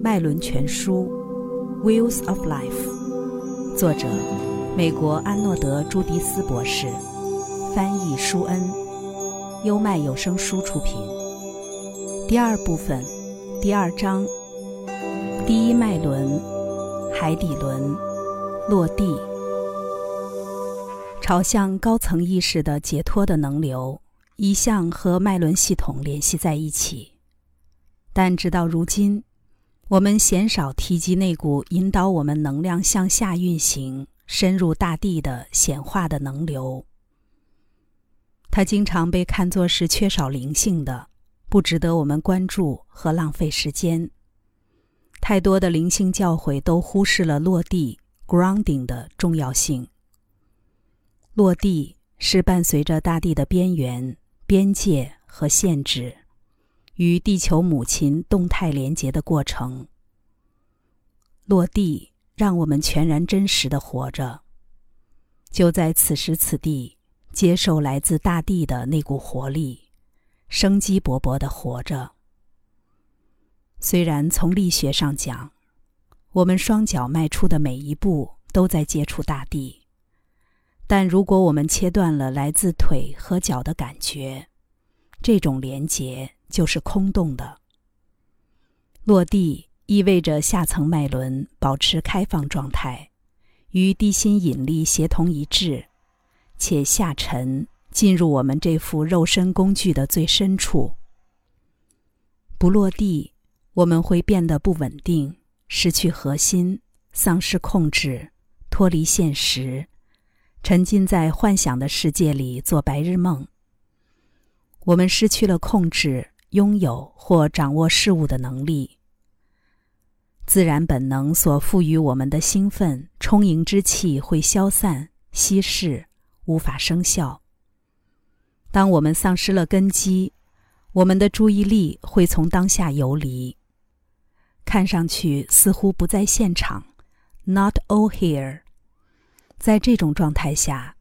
《脉轮全书》（Wheels of Life），作者：美国安诺德·朱迪斯博士，翻译：舒恩，优麦有声书出品。第二部分，第二章，第一脉轮——海底轮，落地，朝向高层意识的解脱的能流，一向和脉轮系统联系在一起。但直到如今，我们鲜少提及那股引导我们能量向下运行、深入大地的显化的能流。它经常被看作是缺少灵性的，不值得我们关注和浪费时间。太多的灵性教诲都忽视了落地 （grounding） 的重要性。落地是伴随着大地的边缘、边界和限制。与地球母亲动态连接的过程。落地，让我们全然真实的活着。就在此时此地，接受来自大地的那股活力，生机勃勃的活着。虽然从力学上讲，我们双脚迈出的每一步都在接触大地，但如果我们切断了来自腿和脚的感觉，这种连结。就是空洞的。落地意味着下层脉轮保持开放状态，与地心引力协同一致，且下沉进入我们这副肉身工具的最深处。不落地，我们会变得不稳定，失去核心，丧失控制，脱离现实，沉浸在幻想的世界里做白日梦。我们失去了控制。拥有或掌握事物的能力，自然本能所赋予我们的兴奋、充盈之气会消散、稀释，无法生效。当我们丧失了根基，我们的注意力会从当下游离，看上去似乎不在现场，not all here。在这种状态下，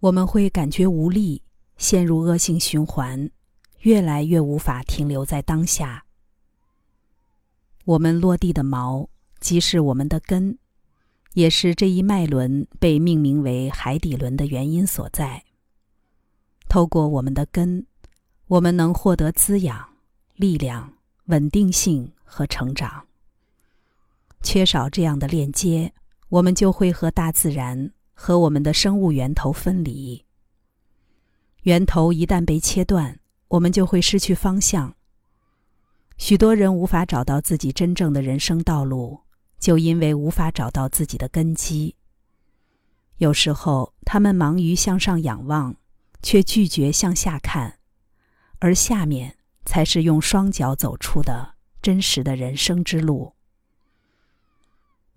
我们会感觉无力，陷入恶性循环。越来越无法停留在当下。我们落地的锚，即是我们的根，也是这一脉轮被命名为海底轮的原因所在。透过我们的根，我们能获得滋养、力量、稳定性和成长。缺少这样的链接，我们就会和大自然、和我们的生物源头分离。源头一旦被切断，我们就会失去方向。许多人无法找到自己真正的人生道路，就因为无法找到自己的根基。有时候，他们忙于向上仰望，却拒绝向下看，而下面才是用双脚走出的真实的人生之路。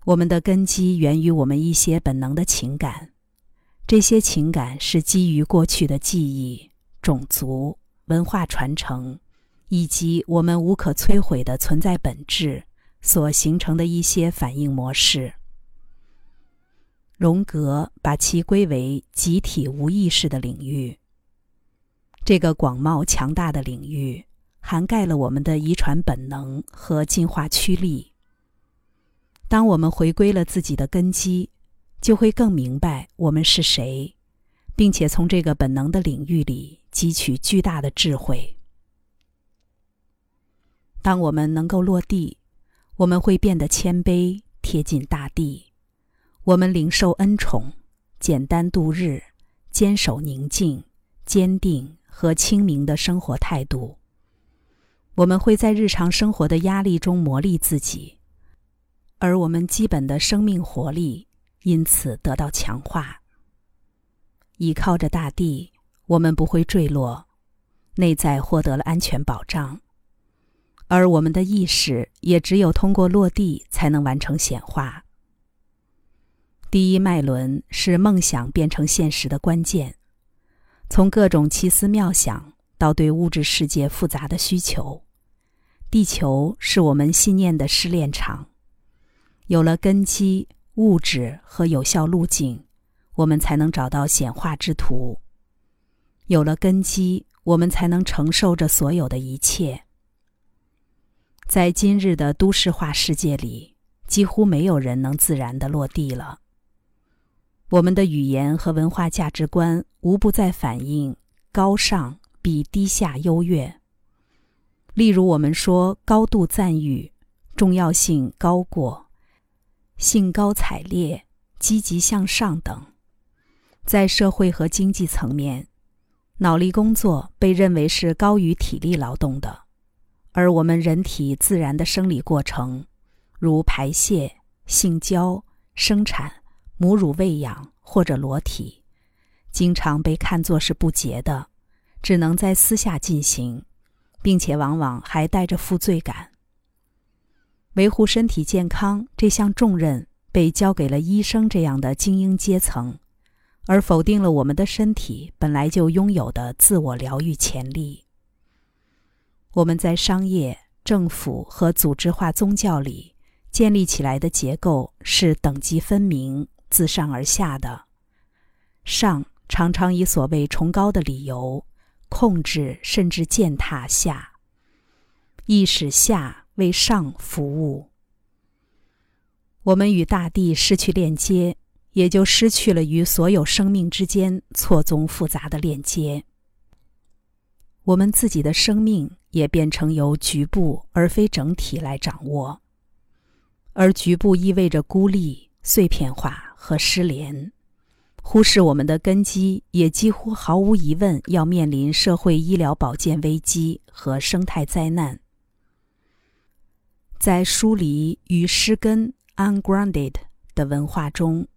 我们的根基源于我们一些本能的情感，这些情感是基于过去的记忆、种族。文化传承，以及我们无可摧毁的存在本质所形成的一些反应模式。荣格把其归为集体无意识的领域。这个广袤强大的领域涵盖了我们的遗传本能和进化驱力。当我们回归了自己的根基，就会更明白我们是谁，并且从这个本能的领域里。汲取巨大的智慧。当我们能够落地，我们会变得谦卑，贴近大地。我们领受恩宠，简单度日，坚守宁静、坚定和清明的生活态度。我们会在日常生活的压力中磨砺自己，而我们基本的生命活力因此得到强化。依靠着大地。我们不会坠落，内在获得了安全保障，而我们的意识也只有通过落地才能完成显化。第一脉轮是梦想变成现实的关键，从各种奇思妙想到对物质世界复杂的需求，地球是我们信念的试炼场。有了根基、物质和有效路径，我们才能找到显化之途。有了根基，我们才能承受着所有的一切。在今日的都市化世界里，几乎没有人能自然的落地了。我们的语言和文化价值观无不在反映高尚比低下优越。例如，我们说高度赞誉、重要性高过、兴高采烈、积极向上等。在社会和经济层面，脑力工作被认为是高于体力劳动的，而我们人体自然的生理过程，如排泄、性交、生产。母乳喂养或者裸体，经常被看作是不洁的，只能在私下进行，并且往往还带着负罪感。维护身体健康这项重任被交给了医生这样的精英阶层，而否定了我们的身体本来就拥有的自我疗愈潜力。我们在商业、政府和组织化宗教里建立起来的结构是等级分明。自上而下的，上常常以所谓崇高的理由控制甚至践踏下，亦使下为上服务。我们与大地失去链接，也就失去了与所有生命之间错综复杂的链接。我们自己的生命也变成由局部而非整体来掌握，而局部意味着孤立、碎片化。和失联，忽视我们的根基，也几乎毫无疑问要面临社会医疗保健危机和生态灾难。在疏离与失根 （ungrounded） 的文化中，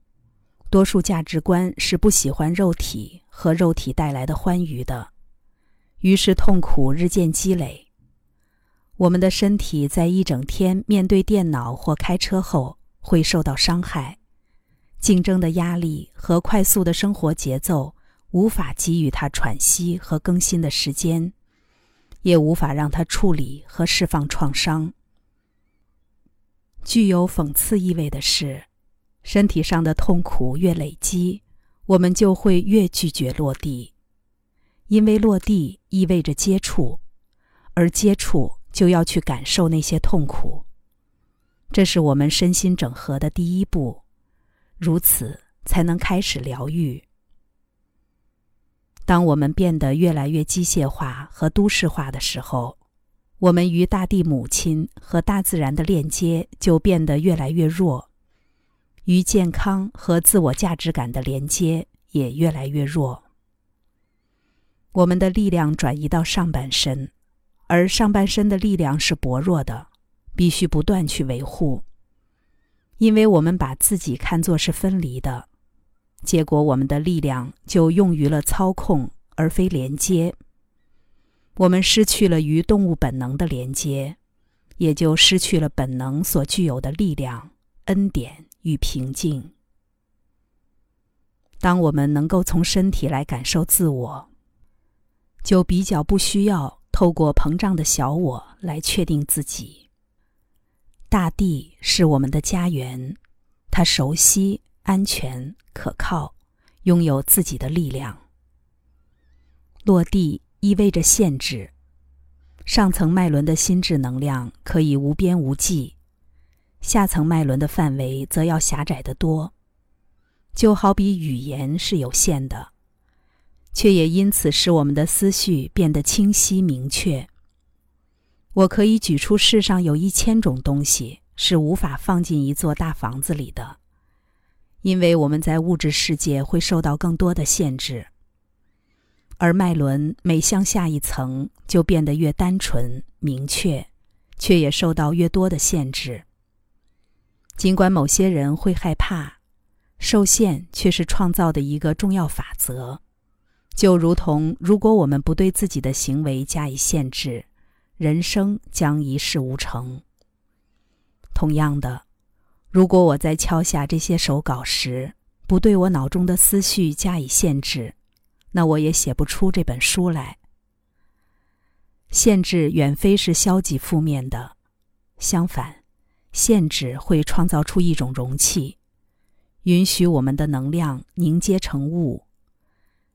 多数价值观是不喜欢肉体和肉体带来的欢愉的，于是痛苦日渐积累。我们的身体在一整天面对电脑或开车后会受到伤害。竞争的压力和快速的生活节奏无法给予他喘息和更新的时间，也无法让他处理和释放创伤。具有讽刺意味的是，身体上的痛苦越累积，我们就会越拒绝落地，因为落地意味着接触，而接触就要去感受那些痛苦。这是我们身心整合的第一步。如此才能开始疗愈。当我们变得越来越机械化和都市化的时候，我们与大地母亲和大自然的链接就变得越来越弱，与健康和自我价值感的连接也越来越弱。我们的力量转移到上半身，而上半身的力量是薄弱的，必须不断去维护。因为我们把自己看作是分离的，结果我们的力量就用于了操控而非连接。我们失去了与动物本能的连接，也就失去了本能所具有的力量、恩典与平静。当我们能够从身体来感受自我，就比较不需要透过膨胀的小我来确定自己。大地是我们的家园，它熟悉、安全、可靠，拥有自己的力量。落地意味着限制，上层脉轮的心智能量可以无边无际，下层脉轮的范围则要狭窄得多。就好比语言是有限的，却也因此使我们的思绪变得清晰明确。我可以举出世上有一千种东西是无法放进一座大房子里的，因为我们在物质世界会受到更多的限制。而脉轮每向下一层，就变得越单纯明确，却也受到越多的限制。尽管某些人会害怕，受限却是创造的一个重要法则，就如同如果我们不对自己的行为加以限制。人生将一事无成。同样的，如果我在敲下这些手稿时，不对我脑中的思绪加以限制，那我也写不出这本书来。限制远非是消极负面的，相反，限制会创造出一种容器，允许我们的能量凝结成雾。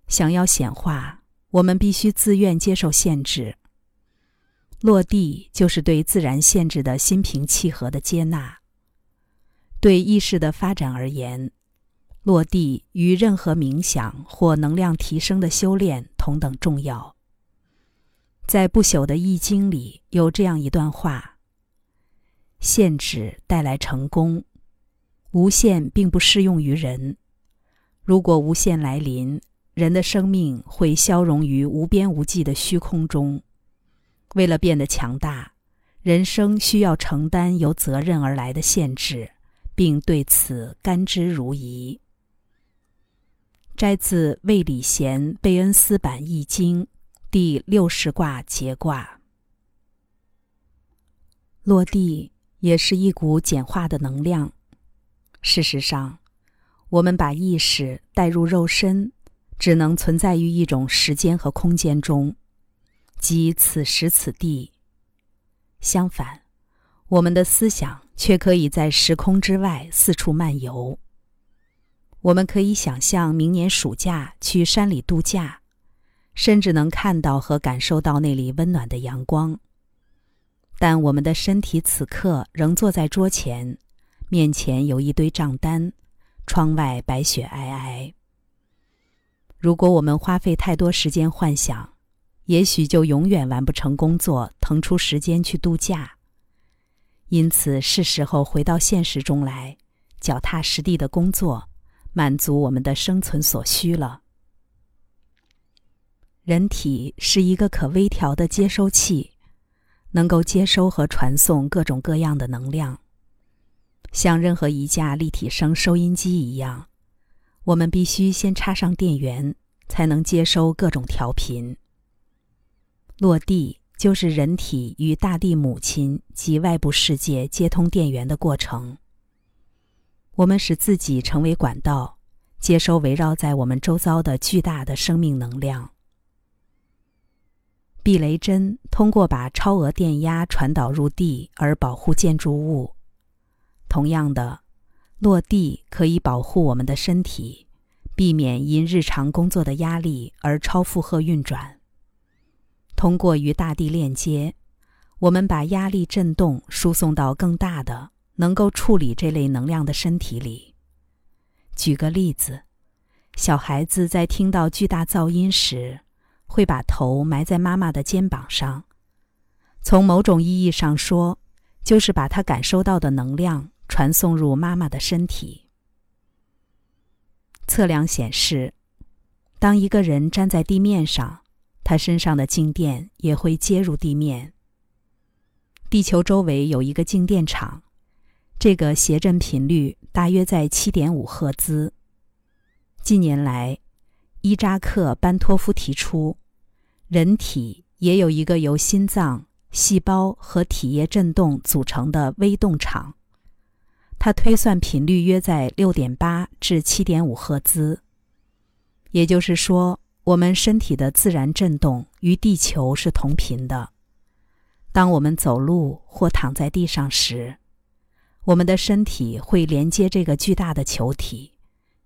想要显化，我们必须自愿接受限制。落地就是对自然限制的心平气和的接纳。对意识的发展而言，落地与任何冥想或能量提升的修炼同等重要。在不朽的《易经》里有这样一段话：“限制带来成功，无限并不适用于人。如果无限来临，人的生命会消融于无边无际的虚空中。为了变得强大，人生需要承担由责任而来的限制。”并对此甘之如饴。摘自《魏礼贤贝恩斯版易经》第六十卦节卦。落地也是一股简化的能量。事实上，我们把意识带入肉身，只能存在于一种时间和空间中，即此时此地。相反，我们的思想。却可以在时空之外四处漫游。我们可以想象明年暑假去山里度假，甚至能看到和感受到那里温暖的阳光。但我们的身体此刻仍坐在桌前，面前有一堆账单，窗外白雪皑皑。如果我们花费太多时间幻想，也许就永远完不成工作，腾出时间去度假。因此，是时候回到现实中来，脚踏实地的工作，满足我们的生存所需了。人体是一个可微调的接收器，能够接收和传送各种各样的能量，像任何一架立体声收音机一样，我们必须先插上电源，才能接收各种调频。落地。就是人体与大地母亲及外部世界接通电源的过程。我们使自己成为管道，接收围绕在我们周遭的巨大的生命能量。避雷针通过把超额电压传导入地而保护建筑物。同样的，落地可以保护我们的身体，避免因日常工作的压力而超负荷运转。通过与大地链接，我们把压力振动输送到更大的能够处理这类能量的身体里。举个例子，小孩子在听到巨大噪音时，会把头埋在妈妈的肩膀上。从某种意义上说，就是把他感受到的能量传送入妈妈的身体。测量显示，当一个人站在地面上。他身上的静电也会接入地面。地球周围有一个静电场，这个谐振频率大约在七点五赫兹。近年来，伊扎克·班托夫提出，人体也有一个由心脏、细胞和体液振动组成的微动场，他推算频率约在六点八至七点五赫兹。也就是说。我们身体的自然振动与地球是同频的。当我们走路或躺在地上时，我们的身体会连接这个巨大的球体，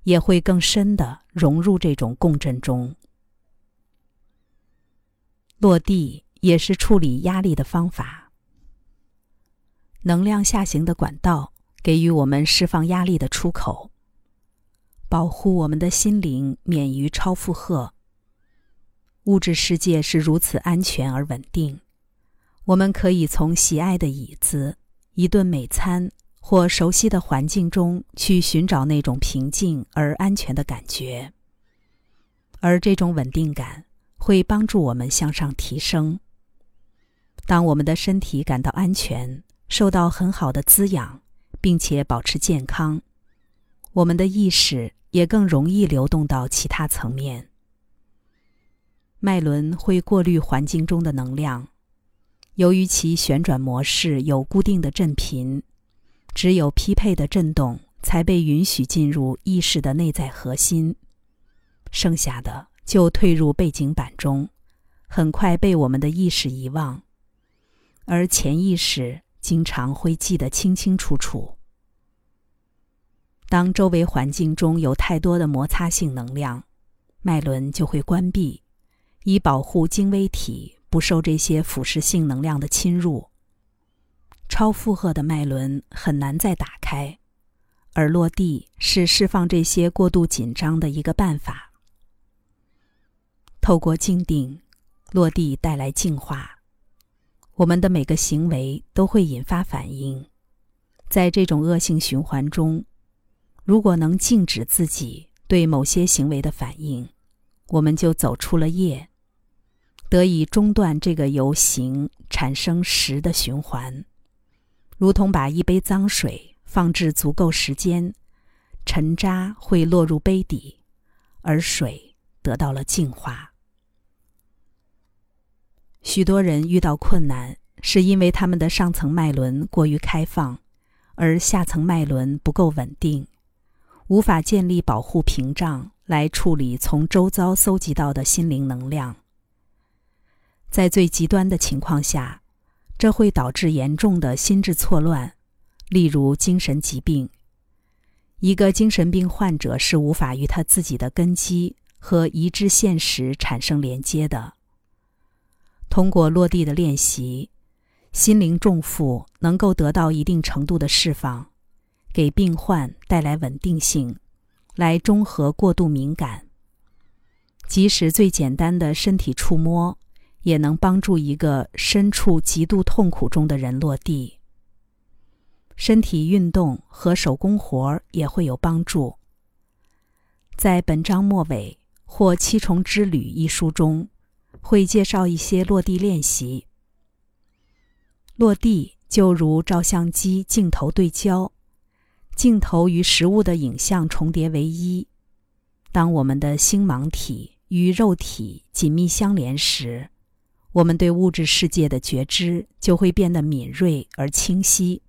也会更深的融入这种共振中。落地也是处理压力的方法。能量下行的管道给予我们释放压力的出口，保护我们的心灵免于超负荷。物质世界是如此安全而稳定，我们可以从喜爱的椅子、一顿美餐或熟悉的环境中去寻找那种平静而安全的感觉，而这种稳定感会帮助我们向上提升。当我们的身体感到安全、受到很好的滋养，并且保持健康，我们的意识也更容易流动到其他层面。脉轮会过滤环境中的能量，由于其旋转模式有固定的振频，只有匹配的振动才被允许进入意识的内在核心，剩下的就退入背景板中，很快被我们的意识遗忘，而潜意识经常会记得清清楚楚。当周围环境中有太多的摩擦性能量，脉轮就会关闭。以保护精微体不受这些腐蚀性能量的侵入。超负荷的脉轮很难再打开，而落地是释放这些过度紧张的一个办法。透过静定，落地带来净化。我们的每个行为都会引发反应，在这种恶性循环中，如果能静止自己对某些行为的反应，我们就走出了业，得以中断这个由行产生实的循环。如同把一杯脏水放置足够时间，尘渣会落入杯底，而水得到了净化。许多人遇到困难，是因为他们的上层脉轮过于开放，而下层脉轮不够稳定，无法建立保护屏障来处理从周遭搜集到的心灵能量。在最极端的情况下。这会导致严重的心智错乱，例如精神疾病。一个精神病患者是无法与他自己的根基和一致现实产生连接的。通过落地的练习，心灵重负能够得到一定程度的释放，给病患带来稳定性，来中和过度敏感。即使最简单的身体触摸。也能帮助一个身处极度痛苦中的人落地。身体运动和手工活儿也会有帮助。在本章末尾或《七重之旅》一书中，会介绍一些落地练习。落地就如照相机镜头对焦，镜头与实物的影像重叠为一。当我们的星芒体与肉体紧密相连时，我们对物质世界的觉知就会变得敏锐而清晰，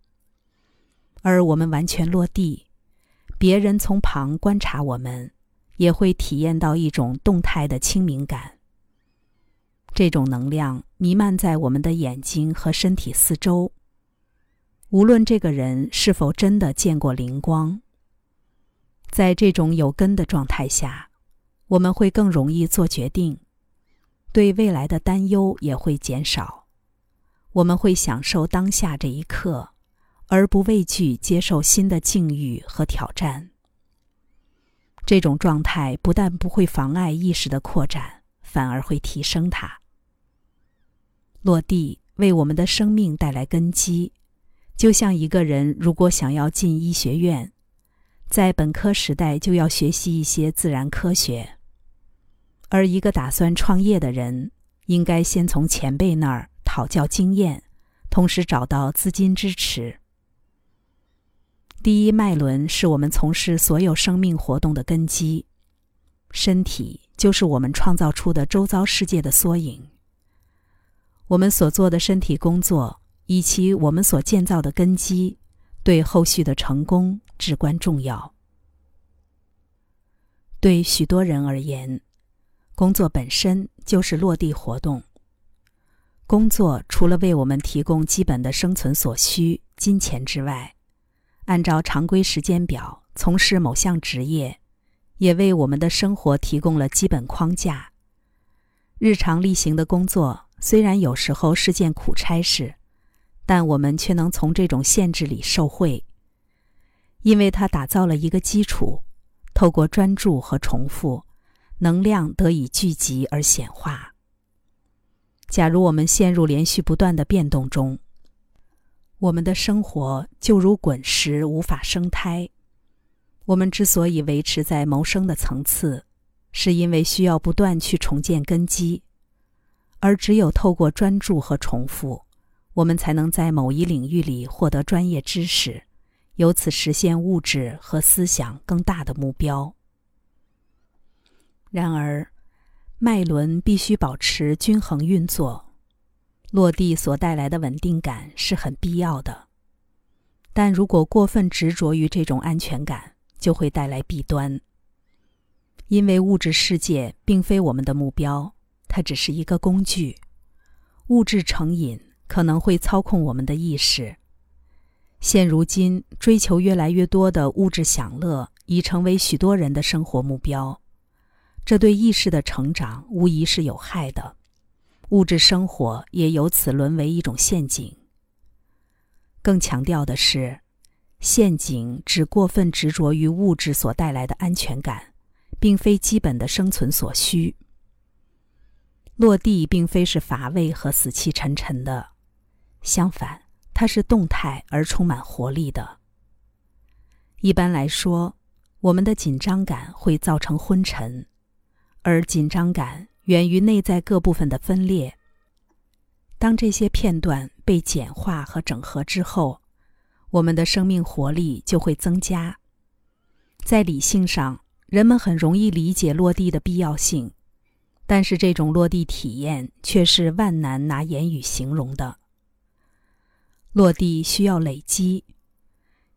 而我们完全落地，别人从旁观察我们，也会体验到一种动态的清明感。这种能量弥漫在我们的眼睛和身体四周。无论这个人是否真的见过灵光，在这种有根的状态下，我们会更容易做决定。对未来的担忧也会减少，我们会享受当下这一刻，而不畏惧接受新的境遇和挑战。这种状态不但不会妨碍意识的扩展，反而会提升它。落地为我们的生命带来根基，就像一个人如果想要进医学院，在本科时代就要学习一些自然科学。而一个打算创业的人，应该先从前辈那儿讨教经验，同时找到资金支持。第一脉轮是我们从事所有生命活动的根基，身体就是我们创造出的周遭世界的缩影。我们所做的身体工作，以及我们所建造的根基，对后续的成功至关重要。对许多人而言。工作本身就是落地活动。工作除了为我们提供基本的生存所需（金钱）之外，按照常规时间表从事某项职业，也为我们的生活提供了基本框架。日常例行的工作虽然有时候是件苦差事，但我们却能从这种限制里受惠，因为它打造了一个基础，透过专注和重复。能量得以聚集而显化。假如我们陷入连续不断的变动中，我们的生活就如滚石，无法生胎。我们之所以维持在谋生的层次，是因为需要不断去重建根基，而只有透过专注和重复，我们才能在某一领域里获得专业知识，由此实现物质和思想更大的目标。然而，脉轮必须保持均衡运作，落地所带来的稳定感是很必要的。但如果过分执着于这种安全感，就会带来弊端。因为物质世界并非我们的目标，它只是一个工具。物质成瘾可能会操控我们的意识。现如今，追求越来越多的物质享乐已成为许多人的生活目标。这对意识的成长无疑是有害的。物质生活也由此沦为一种陷阱。更强调的是，陷阱只过分执着于物质所带来的安全感，并非基本的生存所需。落地并非是乏味和死气沉沉的，相反，它是动态而充满活力的。一般来说，我们的紧张感会造成昏沉，而紧张感源于内在各部分的分裂。当这些片段被简化和整合之后，我们的生命活力就会增加。在理性上，人们很容易理解落地的必要性，但是这种落地体验却是万难拿言语形容的。落地需要累积，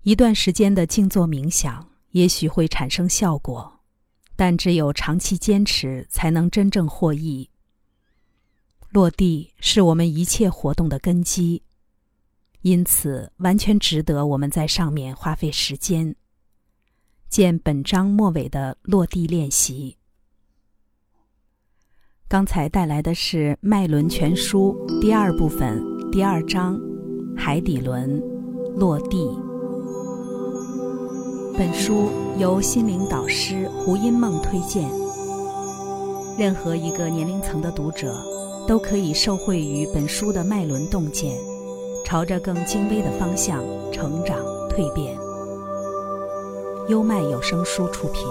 一段时间的静坐冥想也许会产生效果，但只有长期坚持，才能真正获益。落地是我们一切活动的根基，因此完全值得我们在上面花费时间。见本章末尾的落地练习。刚才带来的是《脉轮全书》第二部分第二章《海底轮落地》。本书由心灵导师胡因梦推荐，任何一个年龄层的读者。都可以受惠于本书的脉轮洞见，朝着更精微的方向成长蜕变。优麦有声书出品。